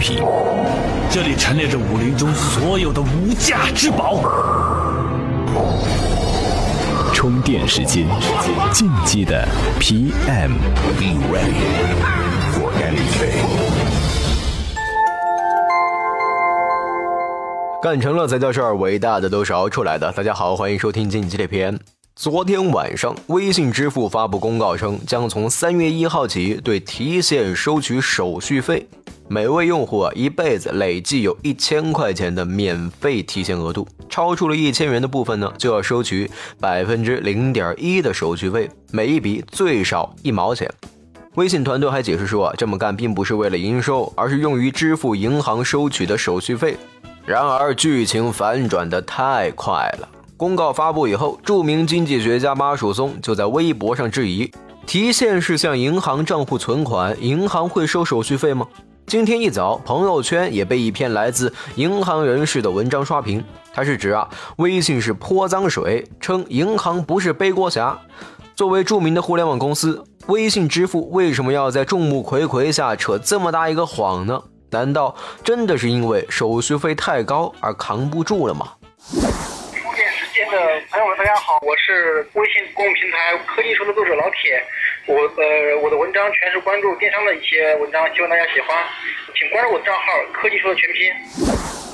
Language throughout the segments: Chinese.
品，这里陈列着武林中所有的无价之宝。充电时间，进击的 PM。干成了才叫事儿，伟大的都是熬出来的。大家好，欢迎收听进击的 PM。昨天晚上，微信支付发布公告称，将从三月一号起对提现收取手续费。每位用户啊，一辈子累计有一千块钱的免费提现额度，超出了一千元的部分呢，就要收取百分之零点一的手续费，每一笔最少一毛钱。微信团队还解释说啊，这么干并不是为了营收，而是用于支付银行收取的手续费。然而，剧情反转的太快了。公告发布以后，著名经济学家巴曙松就在微博上质疑：提现是向银行账户存款，银行会收手续费吗？今天一早，朋友圈也被一篇来自银行人士的文章刷屏。他是指啊，微信是泼脏水，称银行不是背锅侠。作为著名的互联网公司，微信支付为什么要在众目睽睽下扯这么大一个谎呢？难道真的是因为手续费太高而扛不住了吗？充电时间的朋友们，大家好，我是微信公众平台科技说的作者老铁。我呃，我的文章全是关注电商的一些文章，希望大家喜欢，请关注我的账号“科技说的全拼”。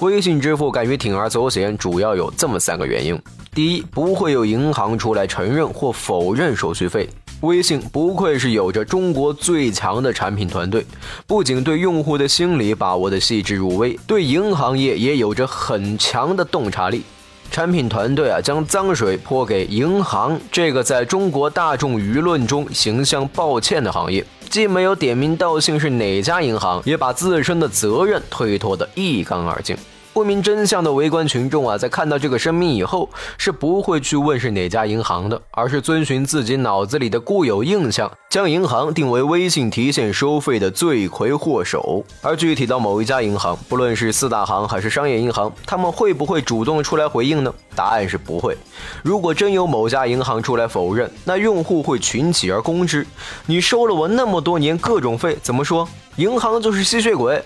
微信支付敢于铤而走险，主要有这么三个原因：第一，不会有银行出来承认或否认手续费。微信不愧是有着中国最强的产品团队，不仅对用户的心理把握的细致入微，对银行业也有着很强的洞察力。产品团队啊，将脏水泼给银行这个在中国大众舆论中形象抱歉的行业，既没有点名道姓是哪家银行，也把自身的责任推脱得一干二净。不明真相的围观群众啊，在看到这个声明以后，是不会去问是哪家银行的，而是遵循自己脑子里的固有印象，将银行定为微信提现收费的罪魁祸首。而具体到某一家银行，不论是四大行还是商业银行，他们会不会主动出来回应呢？答案是不会。如果真有某家银行出来否认，那用户会群起而攻之。你收了我那么多年各种费，怎么说？银行就是吸血鬼。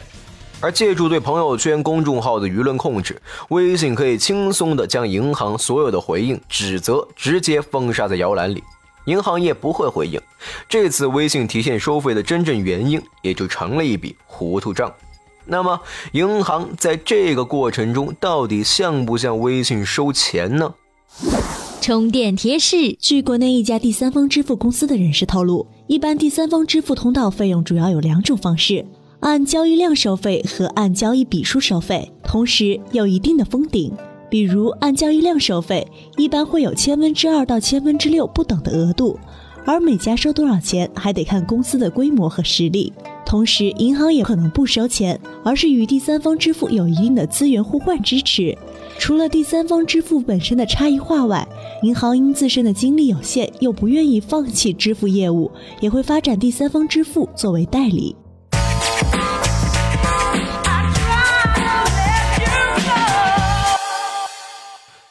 而借助对朋友圈公众号的舆论控制，微信可以轻松地将银行所有的回应、指责直接封杀在摇篮里，银行业不会回应。这次微信提现收费的真正原因也就成了一笔糊涂账。那么，银行在这个过程中到底向不向微信收钱呢？充电贴士：据国内一家第三方支付公司的人士透露，一般第三方支付通道费用主要有两种方式。按交易量收费和按交易笔数收费，同时有一定的封顶。比如按交易量收费，一般会有千分之二到千分之六不等的额度，而每家收多少钱还得看公司的规模和实力。同时，银行也可能不收钱，而是与第三方支付有一定的资源互换支持。除了第三方支付本身的差异化外，银行因自身的精力有限，又不愿意放弃支付业务，也会发展第三方支付作为代理。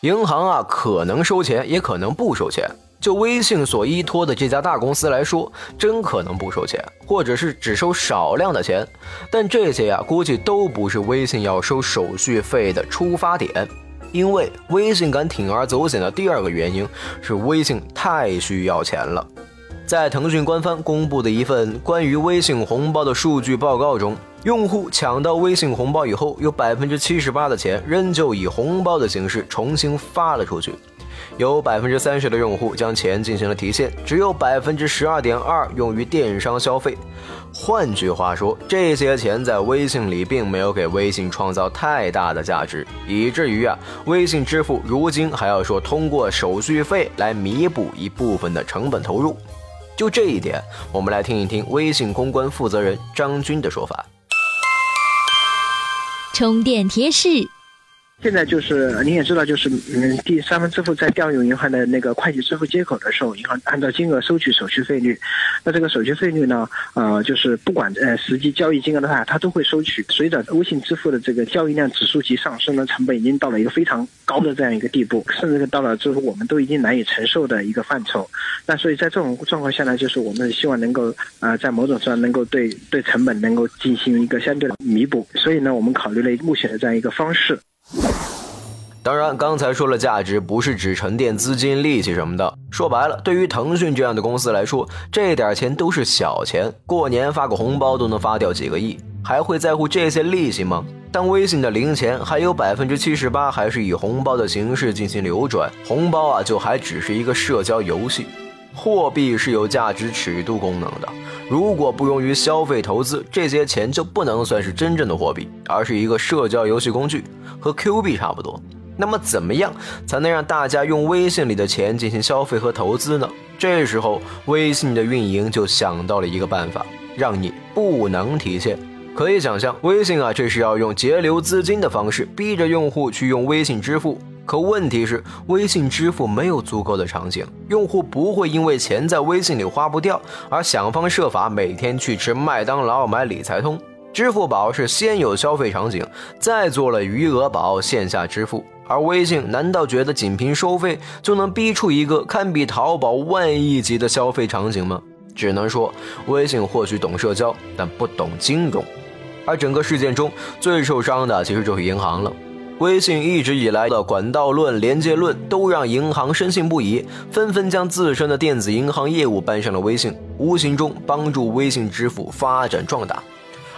银行啊，可能收钱，也可能不收钱。就微信所依托的这家大公司来说，真可能不收钱，或者是只收少量的钱。但这些呀，估计都不是微信要收手续费的出发点。因为微信敢铤而走险的第二个原因是，微信太需要钱了。在腾讯官方公布的一份关于微信红包的数据报告中。用户抢到微信红包以后，有百分之七十八的钱仍旧以红包的形式重新发了出去，有百分之三十的用户将钱进行了提现，只有百分之十二点二用于电商消费。换句话说，这些钱在微信里并没有给微信创造太大的价值，以至于啊，微信支付如今还要说通过手续费来弥补一部分的成本投入。就这一点，我们来听一听微信公关负责人张军的说法。充电贴士：现在就是您也知道，就是嗯，第三方支付在调用银行的那个会计支付接口的时候，银行按照金额收取手续费率。那这个手续费率呢，呃，就是不管呃实际交易金额的话，它都会收取。随着微信支付的这个交易量指数级上升呢，成本已经到了一个非常高的这样一个地步，甚至到了就是我们都已经难以承受的一个范畴。那所以在这种状况下呢，就是我们希望能够呃在某种上能够对对成本能够进行一个相对的弥补。所以呢，我们考虑了目前的这样一个方式。当然，刚才说了价值不是指沉淀资金、利息什么的。说白了，对于腾讯这样的公司来说，这点钱都是小钱，过年发个红包都能发掉几个亿，还会在乎这些利息吗？当微信的零钱还有百分之七十八还是以红包的形式进行流转，红包啊就还只是一个社交游戏。货币是有价值尺度功能的，如果不用于消费投资，这些钱就不能算是真正的货币，而是一个社交游戏工具，和 Q 币差不多。那么，怎么样才能让大家用微信里的钱进行消费和投资呢？这时候，微信的运营就想到了一个办法，让你不能提现。可以想象，微信啊，这是要用节流资金的方式，逼着用户去用微信支付。可问题是，微信支付没有足够的场景，用户不会因为钱在微信里花不掉而想方设法每天去吃麦当劳买理财通。支付宝是先有消费场景，再做了余额宝线下支付，而微信难道觉得仅凭收费就能逼出一个堪比淘宝万亿级的消费场景吗？只能说，微信或许懂社交，但不懂金融。而整个事件中最受伤的其实就是银行了。微信一直以来的管道论、连接论都让银行深信不疑，纷纷将自身的电子银行业务搬上了微信，无形中帮助微信支付发展壮大。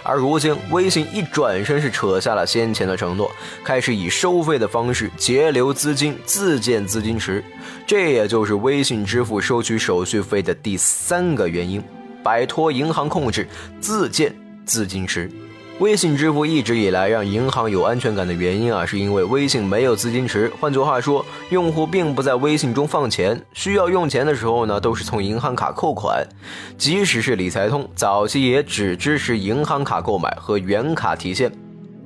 而如今，微信一转身是扯下了先前的承诺，开始以收费的方式截留资金、自建资金池，这也就是微信支付收取手续费的第三个原因：摆脱银行控制，自建资金池。微信支付一直以来让银行有安全感的原因啊，是因为微信没有资金池。换句话说，用户并不在微信中放钱，需要用钱的时候呢，都是从银行卡扣款。即使是理财通，早期也只支持银行卡购买和原卡提现，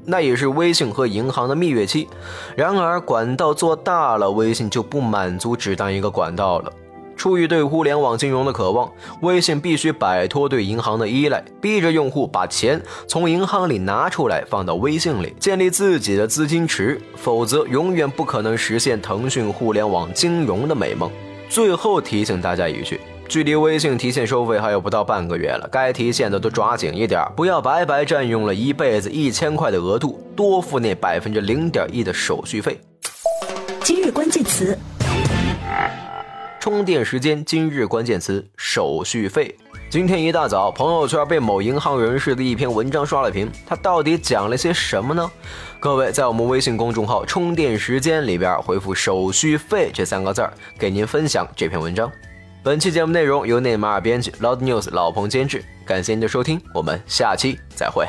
那也是微信和银行的蜜月期。然而，管道做大了，微信就不满足只当一个管道了。出于对互联网金融的渴望，微信必须摆脱对银行的依赖，逼着用户把钱从银行里拿出来放到微信里，建立自己的资金池，否则永远不可能实现腾讯互联网金融的美梦。最后提醒大家一句：距离微信提现收费还有不到半个月了，该提现的都抓紧一点，不要白白占用了一辈子一千块的额度，多付那百分之零点一的手续费。今日关键词。充电时间，今日关键词：手续费。今天一大早，朋友圈被某银行人士的一篇文章刷了屏，他到底讲了些什么呢？各位在我们微信公众号“充电时间”里边回复“手续费”这三个字儿，给您分享这篇文章。本期节目内容由内马尔编辑，Loud News 老彭监制。感谢您的收听，我们下期再会。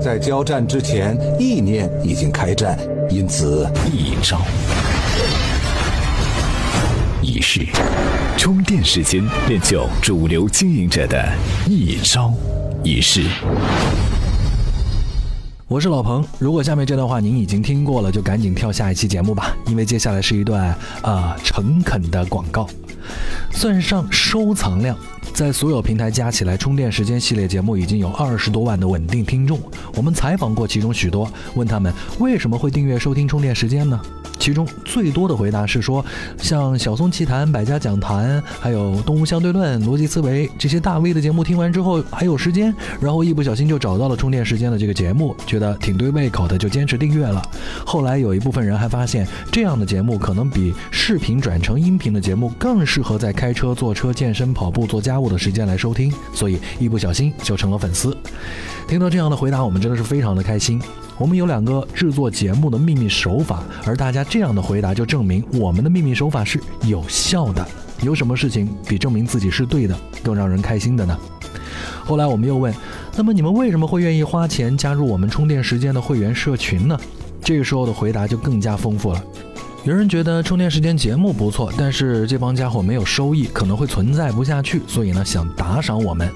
在交战之前，意念已经开战，因此一招。仪式，充电时间练就主流经营者的一招一式。我是老彭，如果下面这段话您已经听过了，就赶紧跳下一期节目吧，因为接下来是一段啊诚恳的广告。算上收藏量，在所有平台加起来，充电时间系列节目已经有二十多万的稳定听众。我们采访过其中许多，问他们为什么会订阅收听充电时间呢？其中最多的回答是说，像小松奇谈、百家讲坛，还有动物相对论、逻辑思维这些大 V 的节目听完之后还有时间，然后一不小心就找到了充电时间的这个节目，觉得挺对胃口的，就坚持订阅了。后来有一部分人还发现，这样的节目可能比视频转成音频的节目更适合在开车、坐车、健身、跑步、做家务的时间来收听，所以一不小心就成了粉丝。听到这样的回答，我们真的是非常的开心。我们有两个制作节目的秘密手法，而大家这样的回答就证明我们的秘密手法是有效的。有什么事情比证明自己是对的更让人开心的呢？后来我们又问，那么你们为什么会愿意花钱加入我们充电时间的会员社群呢？这个时候的回答就更加丰富了。有人觉得充电时间节目不错，但是这帮家伙没有收益，可能会存在不下去，所以呢想打赏我们。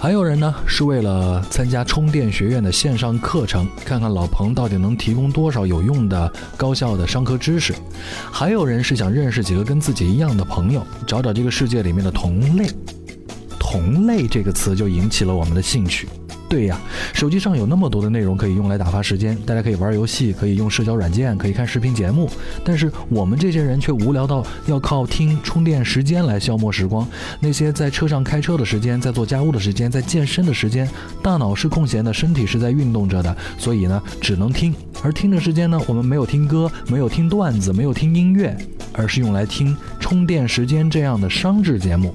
还有人呢是为了参加充电学院的线上课程，看看老彭到底能提供多少有用的高效的商科知识；还有人是想认识几个跟自己一样的朋友，找找这个世界里面的同类。同类这个词就引起了我们的兴趣。对呀，手机上有那么多的内容可以用来打发时间，大家可以玩游戏，可以用社交软件，可以看视频节目。但是我们这些人却无聊到要靠听充电时间来消磨时光。那些在车上开车的时间，在做家务的时间，在健身的时间，大脑是空闲的，身体是在运动着的，所以呢，只能听。而听的时间呢，我们没有听歌，没有听段子，没有听音乐，而是用来听充电时间这样的商制节目。